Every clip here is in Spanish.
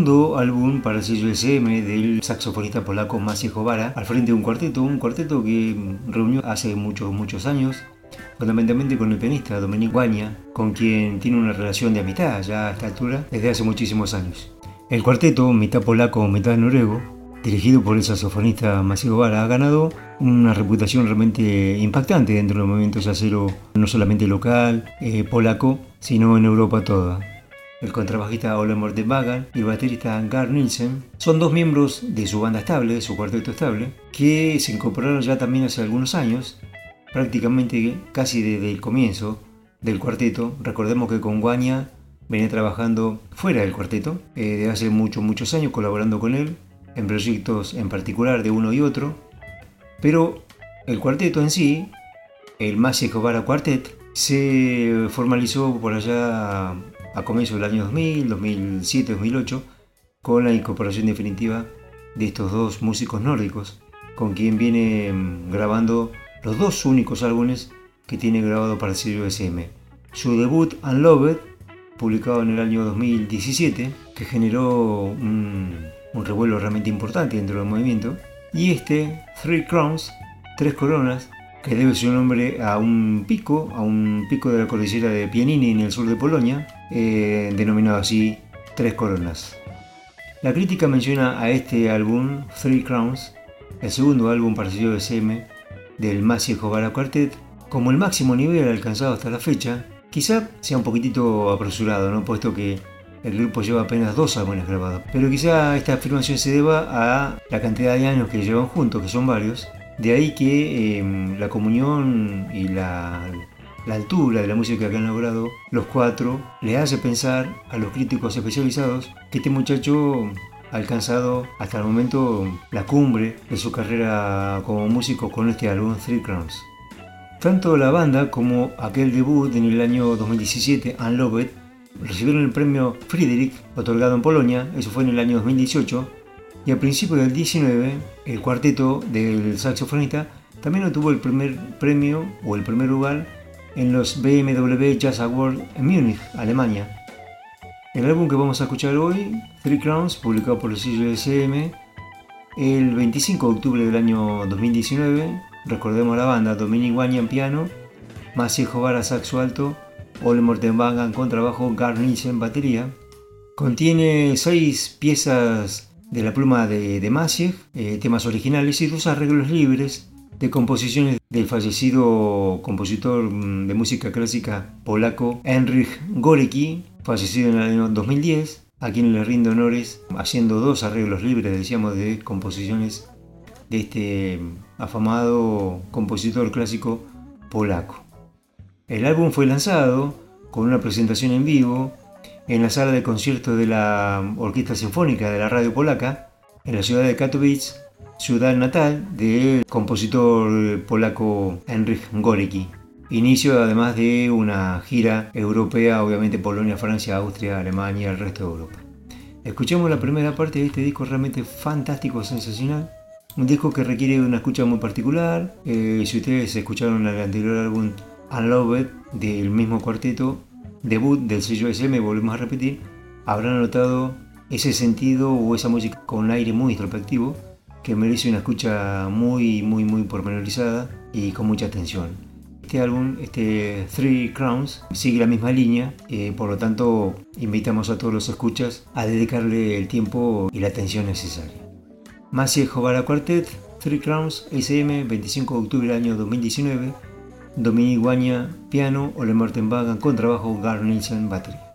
Segundo álbum para el sello SM del saxofonista polaco Maciej Jovara al frente de un cuarteto, un cuarteto que reunió hace muchos, muchos años, fundamentalmente con el pianista Dominic Guaña, con quien tiene una relación de amistad ya a esta altura desde hace muchísimos años. El cuarteto, mitad polaco, mitad noruego, dirigido por el saxofonista Maciej Jovara, ha ganado una reputación realmente impactante dentro del movimiento jazzero, no solamente local, eh, polaco, sino en Europa toda el contrabajista Ole Morten Bagan y el baterista Gar Nielsen, son dos miembros de su banda estable, de su cuarteto estable, que se incorporaron ya también hace algunos años, prácticamente casi desde el comienzo del cuarteto. Recordemos que con Guaña venía trabajando fuera del cuarteto, eh, desde hace muchos, muchos años colaborando con él, en proyectos en particular de uno y otro, pero el cuarteto en sí, el Maciej Jovara Quartet, se formalizó por allá a comienzos del año 2000, 2007, 2008, con la incorporación definitiva de estos dos músicos nórdicos, con quien viene mm, grabando los dos únicos álbumes que tiene grabado para el sello SM. Su debut Unloved, publicado en el año 2017, que generó un, revuelo realmente importante dentro del movimiento, y este Three Crowns, Tres Coronas, que debe su nombre a un pico, a un pico de la cordillera de Pianini en el sur de Polonia, eh, denominado así Tres Coronas. La crítica menciona a este álbum, Three Crowns, el segundo álbum parecido de SM del Massive Jovara Quartet, como el máximo nivel alcanzado hasta la fecha, quizá sea un poquitito apresurado, ¿no? puesto que el grupo lleva apenas dos álbumes grabados, pero quizá esta afirmación se deba a la cantidad de años que llevan juntos, que son varios, de ahí que em, la comunión y la, altura de la música que han logrado los cuatro le hace pensar a los críticos especializados que este muchacho ha alcanzado hasta el momento la cumbre de su carrera como músico con este álbum Three Crowns. Tanto la banda como aquel debut en el año 2017, Unloved, recibieron el premio Friedrich, otorgado en Polonia, eso fue en el año 2018, y a principios del 19, el cuarteto del saxofonista también obtuvo el primer premio o el primer lugar en los BMW Jazz Awards en Múnich, Alemania. El álbum que vamos a escuchar hoy, Three Crowns, publicado por el sello SM, el 25 de octubre del año 2019, recordemos la banda, Dominic Wanya en piano, Maciej Jovara saxo alto, Ole Mortenwagen en contrabajo, Gar en batería. Contiene seis piezas de la pluma de, de eh, temas originales y dos arreglos libres de composiciones del fallecido compositor mm, de música clásica polaco Henryk Gorecki, fallecido en el año 2010, a quien le rindo honores haciendo dos arreglos libres, decíamos, de composiciones de este afamado compositor clásico polaco. El álbum fue lanzado con una presentación en vivo en la sala de conciertos de la Orquesta Sinfónica de la Radio Polaca, en la ciudad de Katowice, ciudad natal del compositor polaco Henryk Gorecki. Inicio además de una gira europea, obviamente Polonia, Francia, Austria, Alemania el resto de Europa. Escuchemos la primera parte de este disco realmente fantástico, sensacional. Un disco que requiere una escucha muy particular. Eh, si ustedes escucharon el anterior álbum Unloved del mismo cuarteto, debut del sello SM, volvemos a repetir, habrán notado ese sentido o esa música con aire muy introspectivo que merece una escucha muy, muy, muy pormenorizada y con mucha atención. Este álbum, este Three Crowns, sigue la misma línea, eh, por lo tanto invitamos a todos los escuchas a dedicarle el tiempo y la atención necesaria. Massive Jovara Quartet, Three Crowns, SM, 25 de octubre del año 2019, Dominique Guaña, piano, Ole Martenbagan con trabajo, Gar Nielsen, batería.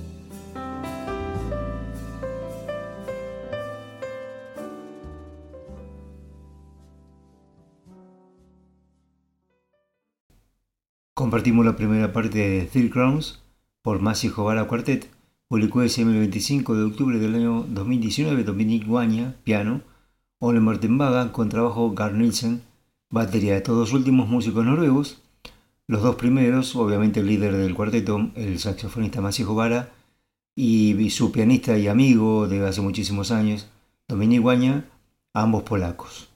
Compartimos la primera parte de Three Crowns por Masi Jovara Quartet, publicó el 25 de octubre del año 2019, Dominic Guaña, piano, Ole Mortenbaga, con trabajo Gar Nielsen, batería de todos últimos músicos noruegos, los dos primeros, obviamente el líder del cuarteto, el saxofonista Masi Jovara, y su pianista y amigo de hace muchísimos años, Dominic Guaña, ambos polacos.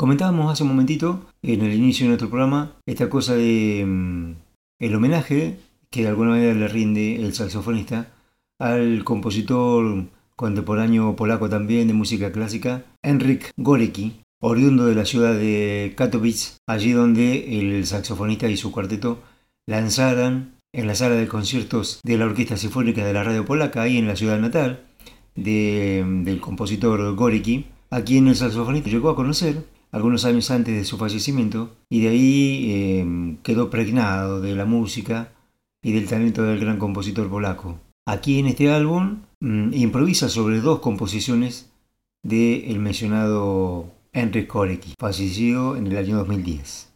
Comentábamos hace un momentito, en el inicio de nuestro programa, esta cosa de mm, el homenaje que de alguna manera le rinde el saxofonista al compositor contemporáneo polaco también de música clásica, Henryk Gorecki, oriundo de la ciudad de Katowice, allí donde el saxofonista y su cuarteto lanzaran en la sala de conciertos de la Orquesta Sinfónica de la Radio Polaca, ahí en la ciudad natal del compositor Gorecki, a quien el saxofonista llegó a conocer algunos años antes de su fallecimiento, y de ahí eh, quedó pregnado de la música y del talento del gran compositor polaco. Aquí en este álbum mm, improvisa sobre dos composiciones del mencionado Henry Korecki, fallecido en el año 2010.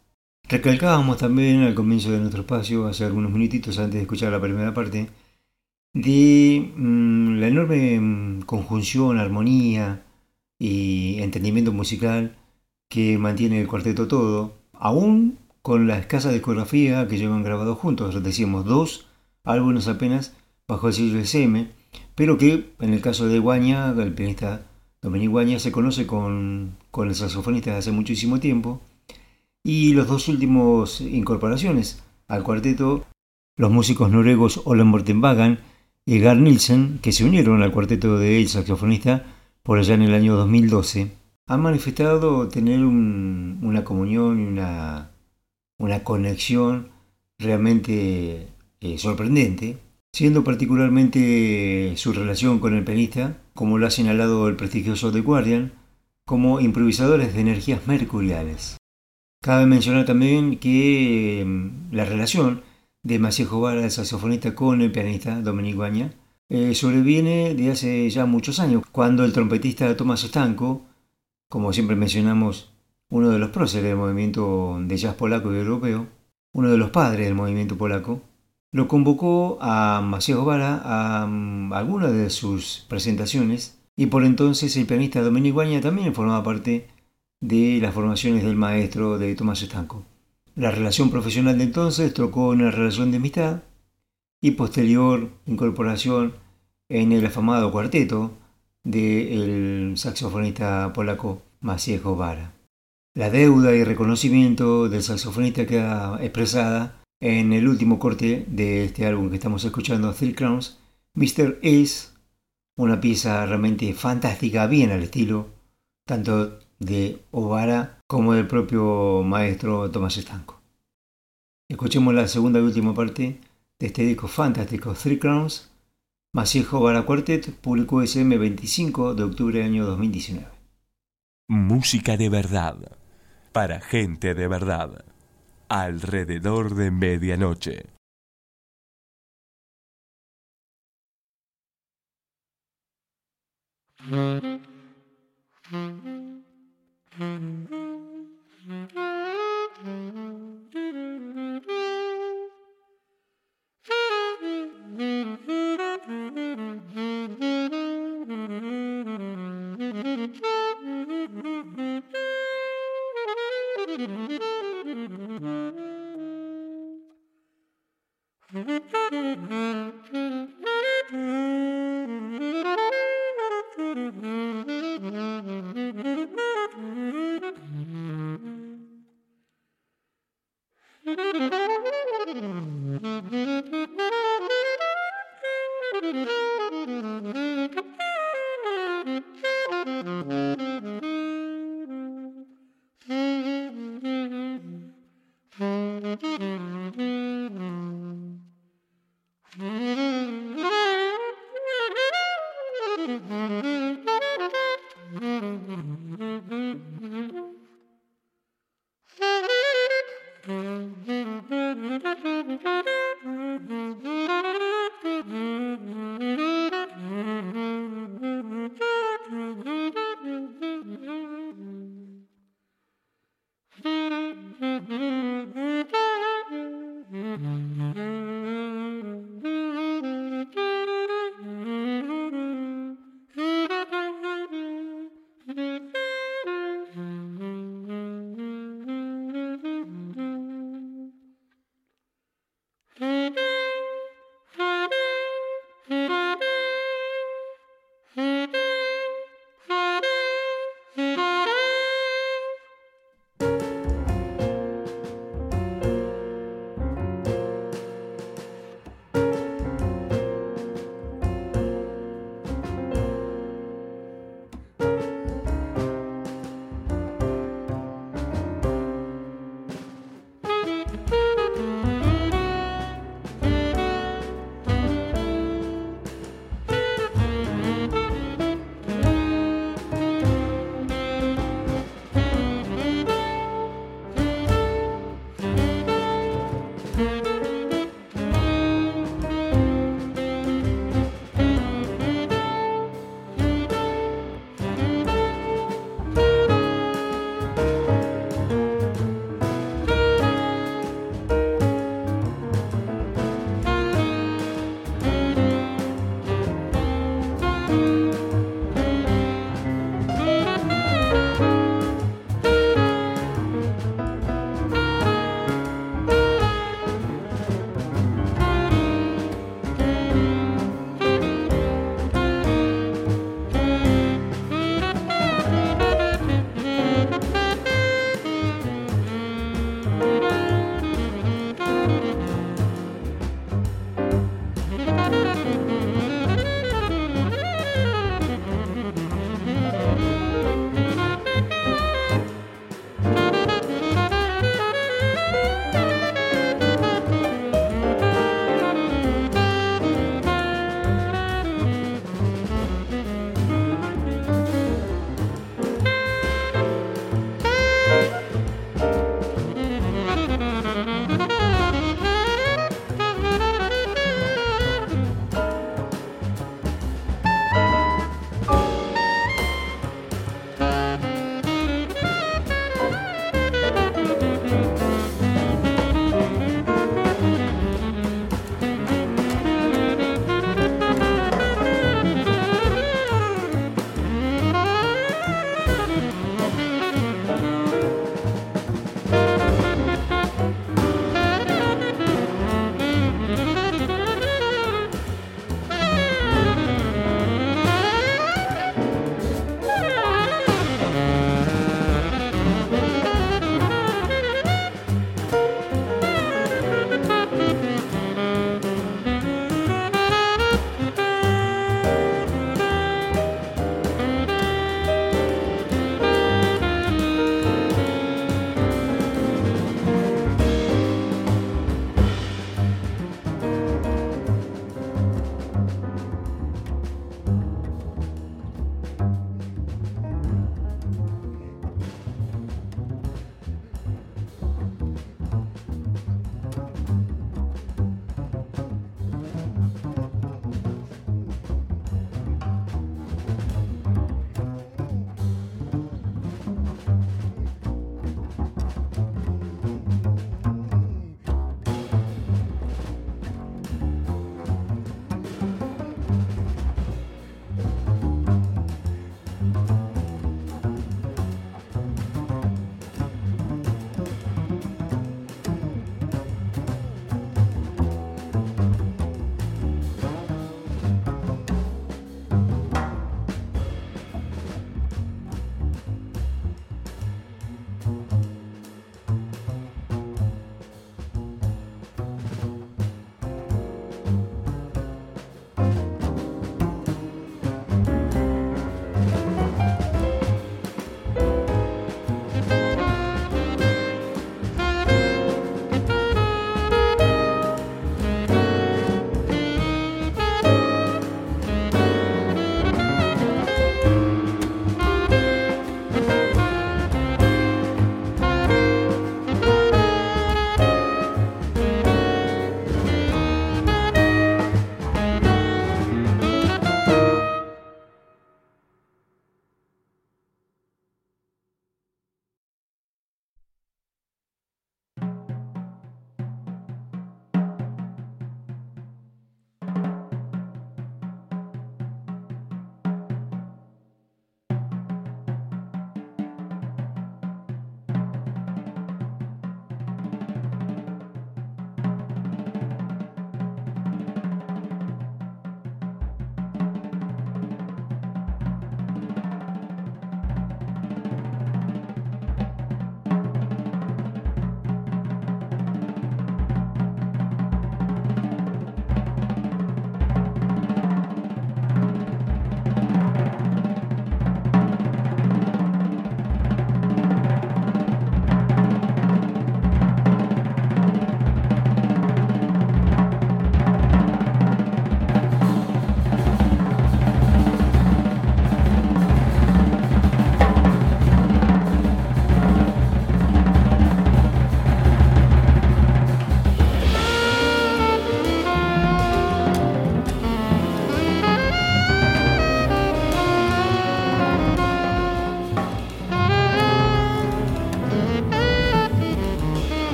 Recalcábamos también al comienzo de nuestro espacio, hace algunos minutitos antes de escuchar la primera parte, de mm, la enorme mm, conjunción, armonía y entendimiento musical que mantiene el cuarteto todo, aún con la escasa discografía que llevan grabado juntos, decíamos dos álbumes apenas bajo el sello SM, pero que en el caso de Guaña, el pianista Dominic Guaña, se conoce con, con el saxofonista desde hace muchísimo tiempo, y los dos últimos incorporaciones al cuarteto, los músicos noruegos Olen Mortenbagan y Gar Nielsen, que se unieron al cuarteto de el saxofonista por allá en el año 2012 han manifestado tener una comunión y una, una conexión realmente eh, sorprendente, siendo particularmente su relación con el pianista, como lo ha señalado el prestigioso The Guardian, como improvisadores de energías mercuriales. Cabe mencionar también que mm, la relación de Maciejo Vara, el saxofonista, con el pianista Dominic Baña, eh, sobreviene de hace ya muchos años, cuando el trompetista Tomás Estanco como siempre mencionamos, uno de los próceres del movimiento de jazz polaco y europeo, uno de los padres del movimiento polaco, lo convocó a Macías Vara a, mm, alguna de sus presentaciones y por entonces el pianista Domenico Guaña también formaba parte de las formaciones del maestro de Tomás Estanco. La relación profesional de entonces trocó en una relación de amistad y posterior incorporación en el afamado cuarteto del saxofonista polaco Maciejo Vara. La deuda y reconocimiento del saxofonista queda expresada en el último corte de este álbum que estamos escuchando, Three Crowns, Mr. Ace, una pieza realmente fantástica, bien al estilo tanto de Ovara como del propio maestro Tomás Estanco. Escuchemos la segunda y última parte de este disco fantástico, Three Crowns, Masijo Vara Quartet publicó SM 25 de octubre del año 2019. Música de verdad, para gente de verdad, alrededor de medianoche. Mm-hmm.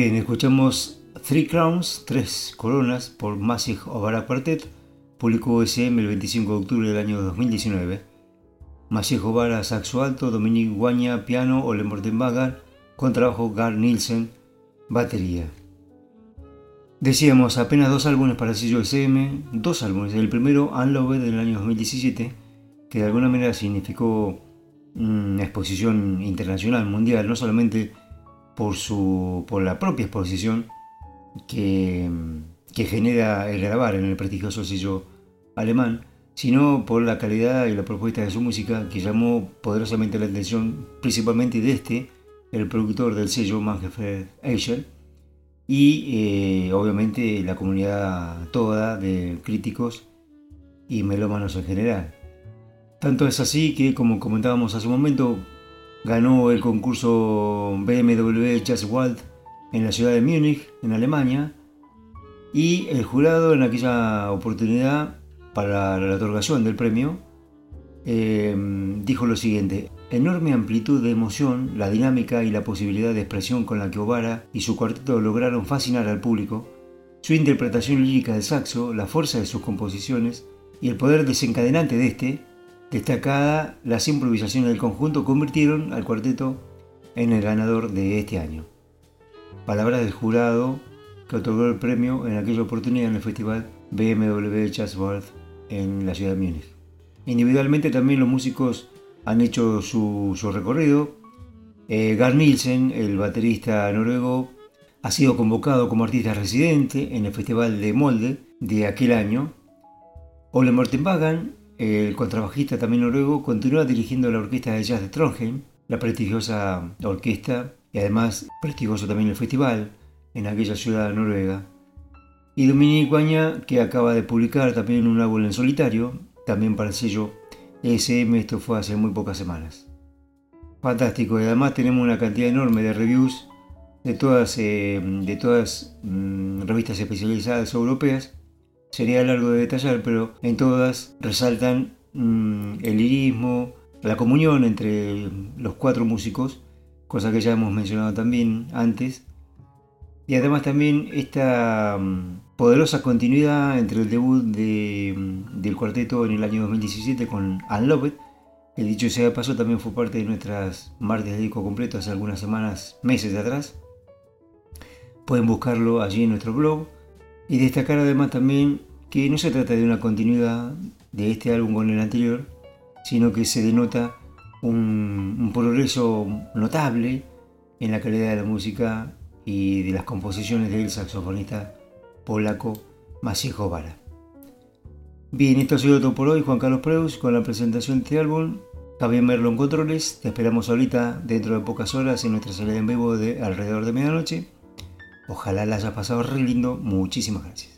Bien, escuchamos Three Crowns, Tres Coronas por Massive Ovara Quartet, publicó SM el 25 de octubre del año 2019. Massive Ovara, saxo alto, Dominique Guaña, piano, Ole Mortenbagar, contrabajo Gar Nielsen, batería. Decíamos, apenas dos álbumes para el sello SM, dos álbumes. El primero, Unloved, del año 2017, que de alguna manera significó una exposición internacional, mundial, no solamente por, su, por la propia exposición que, que genera el grabar en el prestigioso sello alemán, sino por la calidad y la propuesta de su música que llamó poderosamente la atención principalmente de este, el productor del sello Manfred Eichel, y eh, obviamente la comunidad toda de críticos y melómanos en general. Tanto es así que, como comentábamos hace un momento, ganó el concurso BMW Jazz World en la ciudad de Múnich, en Alemania, y el jurado en aquella oportunidad para la otorgación del premio eh, dijo lo siguiente, enorme amplitud de emoción, la dinámica y la posibilidad de expresión con la que Obara y su cuarteto lograron fascinar al público, su interpretación lírica del saxo, la fuerza de sus composiciones y el poder desencadenante de este, destacada las improvisaciones del conjunto, convirtieron al cuarteto en el ganador de este año. Palabras del jurado que otorgó el premio en aquella oportunidad en el festival BMW World en la ciudad de Múnich. Individualmente también los músicos han hecho su, recorrido. Eh, Gar Nielsen, el baterista noruego, ha sido convocado como artista residente en el Festival de Molde de aquel año. Ole Mortenbagan, el contrabajista también noruego, continúa dirigiendo la orquesta de jazz de Trondheim, la prestigiosa orquesta y además prestigioso también el festival en aquella ciudad noruega. Y Dominique Guaña, que acaba de publicar también un álbum en solitario, también para el sello ESM, esto fue hace muy pocas semanas. Fantástico, y además tenemos una cantidad enorme de reviews de todas, eh, de todas mm, revistas especializadas europeas. Sería largo de detallar, pero en todas resaltan mm, el lirismo, la comunión entre los cuatro músicos, cosa que ya hemos mencionado también antes, y además también esta mm, poderosa continuidad entre el debut mm, del cuarteto en el año 2017 con Unloved, que dicho sea de paso también fue parte de nuestras martes de disco completo hace algunas semanas, meses de atrás. Pueden buscarlo allí en nuestro blog y destacar además también que no se trata de una continuidad de este álbum con el anterior, sino que se denota un, progreso notable en la calidad de la música y de las composiciones del saxofonista polaco Maciej Vara. Bien, esto ha sido todo por hoy, Juan Carlos Preus, con la presentación de este álbum. Javier Merlo en controles, te esperamos ahorita dentro de pocas horas en nuestra salida en vivo de alrededor de medianoche. Ojalá la haya pasado re lindo, muchísimas gracias.